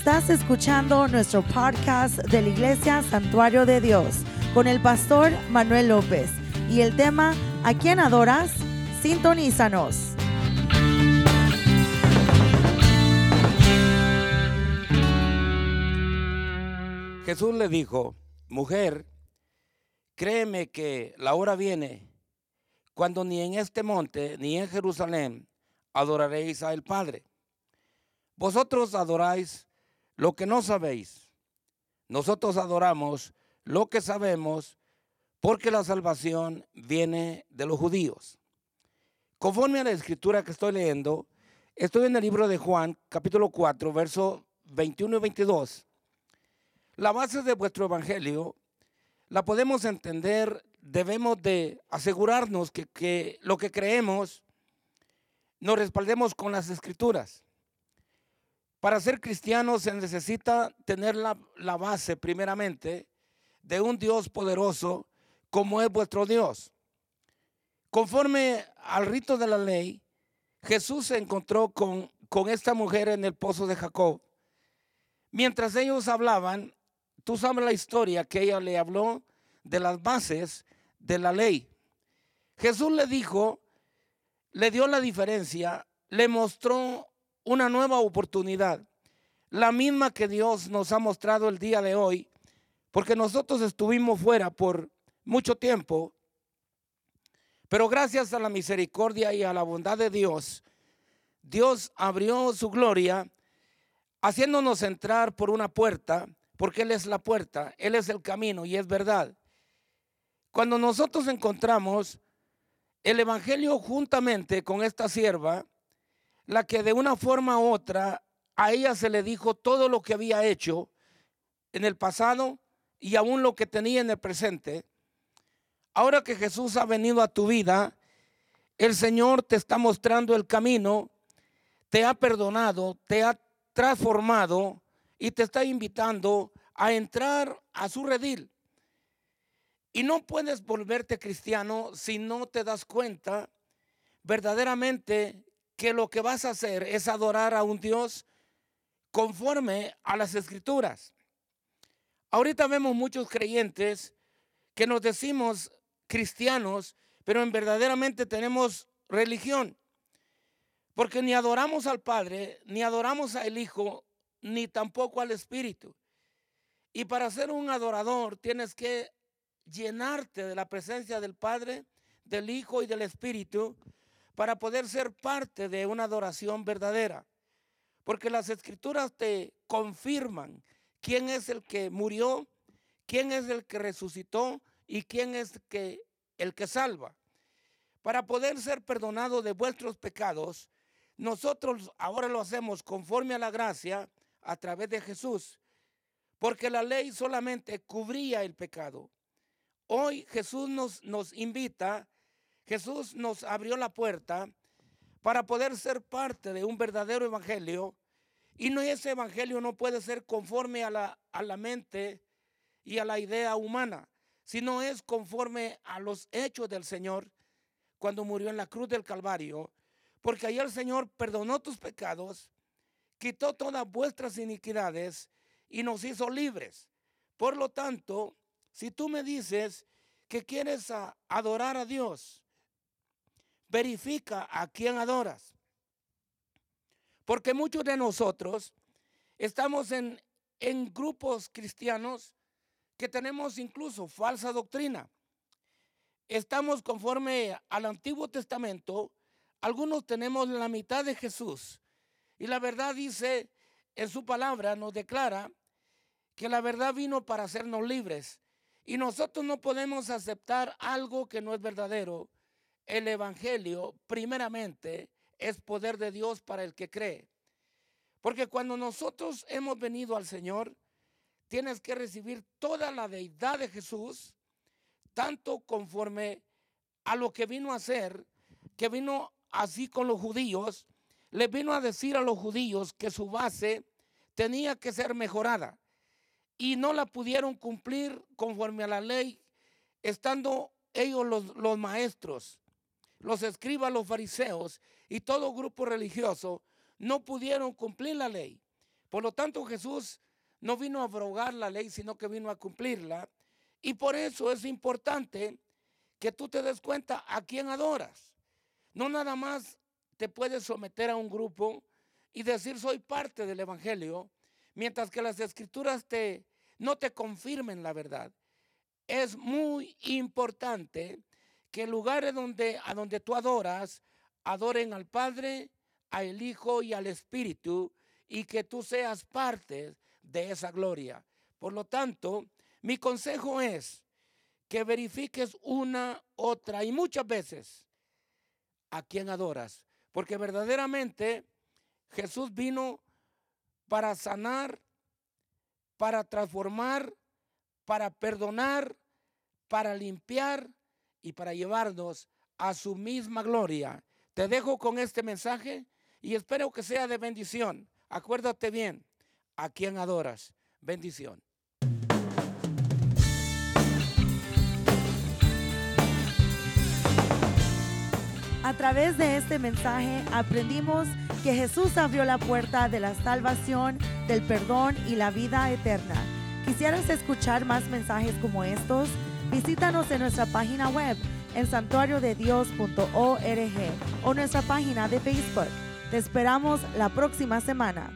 Estás escuchando nuestro podcast de la Iglesia Santuario de Dios con el pastor Manuel López y el tema ¿A quién adoras? Sintonízanos. Jesús le dijo, mujer, créeme que la hora viene cuando ni en este monte ni en Jerusalén adoraréis al Padre. Vosotros adoráis lo que no sabéis. Nosotros adoramos lo que sabemos porque la salvación viene de los judíos. Conforme a la escritura que estoy leyendo, estoy en el libro de Juan, capítulo 4, verso 21 y 22. La base de vuestro evangelio la podemos entender, debemos de asegurarnos que, que lo que creemos nos respaldemos con las escrituras. Para ser cristiano se necesita tener la, base primeramente de un Dios poderoso como es vuestro Dios. Conforme al rito de la ley, Jesús se encontró con, con esta mujer en el pozo de Jacob. Mientras ellos hablaban, tú sabes la historia que ella le habló de las bases de la ley. Jesús le dijo, le dio la diferencia, le mostró una nueva oportunidad, la misma que Dios nos ha mostrado el día de hoy, porque nosotros estuvimos fuera por mucho tiempo, pero gracias a la misericordia y a la bondad de Dios, Dios abrió su gloria, haciéndonos entrar por una puerta, porque Él es la puerta, Él es el camino y es verdad. Cuando nosotros encontramos el Evangelio juntamente con esta sierva, la que de una forma u otra a ella se le dijo todo lo que había hecho en el pasado y aún lo que tenía en el presente. Ahora que Jesús ha venido a tu vida, el Señor te está mostrando el camino, te ha perdonado, te ha transformado y te está invitando a entrar a su redil. Y no puedes volverte cristiano si no te das cuenta verdaderamente que lo que vas a hacer es adorar a un Dios conforme a las escrituras. Ahorita vemos muchos creyentes que nos decimos cristianos, pero en verdaderamente tenemos religión. Porque ni adoramos al Padre, ni adoramos al Hijo, ni tampoco al Espíritu. Y para ser un adorador tienes que llenarte de la presencia del Padre, del Hijo y del Espíritu para poder ser parte de una adoración verdadera. Porque las escrituras te confirman quién es el que murió, quién es el que resucitó y quién es el que, el que salva. Para poder ser perdonado de vuestros pecados, nosotros ahora lo hacemos conforme a la gracia a través de Jesús. Porque la ley solamente cubría el pecado. Hoy Jesús nos, nos invita, Jesús nos abrió la puerta para poder ser parte de un verdadero evangelio. Y no ese evangelio no puede ser conforme a la, a la mente y a la idea humana, sino es conforme a los hechos del Señor cuando murió en la cruz del Calvario. Porque ahí el Señor perdonó tus pecados, quitó todas vuestras iniquidades y nos hizo libres. Por lo tanto, si tú me dices que quieres adorar a Dios, verifica a quién adoras. Porque muchos de nosotros estamos en, en grupos cristianos que tenemos incluso falsa doctrina. Estamos conforme al Antiguo Testamento, algunos tenemos la mitad de Jesús. Y la verdad dice en su palabra, nos declara que la verdad vino para hacernos libres. Y nosotros no podemos aceptar algo que no es verdadero. El Evangelio, primeramente, es poder de Dios para el que cree. Porque cuando nosotros hemos venido al Señor, tienes que recibir toda la deidad de Jesús, tanto conforme a lo que vino a hacer, que vino así con los judíos, le vino a decir a los judíos que su base tenía que ser mejorada y no la pudieron cumplir conforme a la ley, estando ellos los, los maestros, los escribas, los fariseos y todo grupo religioso, no pudieron cumplir la ley. Por lo tanto, Jesús no vino a abrogar la ley, sino que vino a cumplirla. Y por eso es importante que tú te des cuenta a quién adoras. No nada más te puedes someter a un grupo y decir soy parte del Evangelio, mientras que las escrituras te, no te confirmen la verdad. Es muy importante que lugares donde, a donde tú adoras, adoren al Padre, al Hijo y al Espíritu, y que tú seas parte de esa gloria. Por lo tanto, mi consejo es que verifiques una, otra y muchas veces a quien adoras. Porque verdaderamente Jesús vino para sanar, para transformar, para perdonar, para limpiar y para llevarnos a su misma gloria. Te dejo con este mensaje y espero que sea de bendición. Acuérdate bien, a quien adoras. Bendición. A través de este mensaje aprendimos que Jesús abrió la puerta de la salvación, del perdón y la vida eterna. ¿Quisieras escuchar más mensajes como estos? Visítanos en nuestra página web en santuariodedios.org o nuestra página de Facebook. Te esperamos la próxima semana.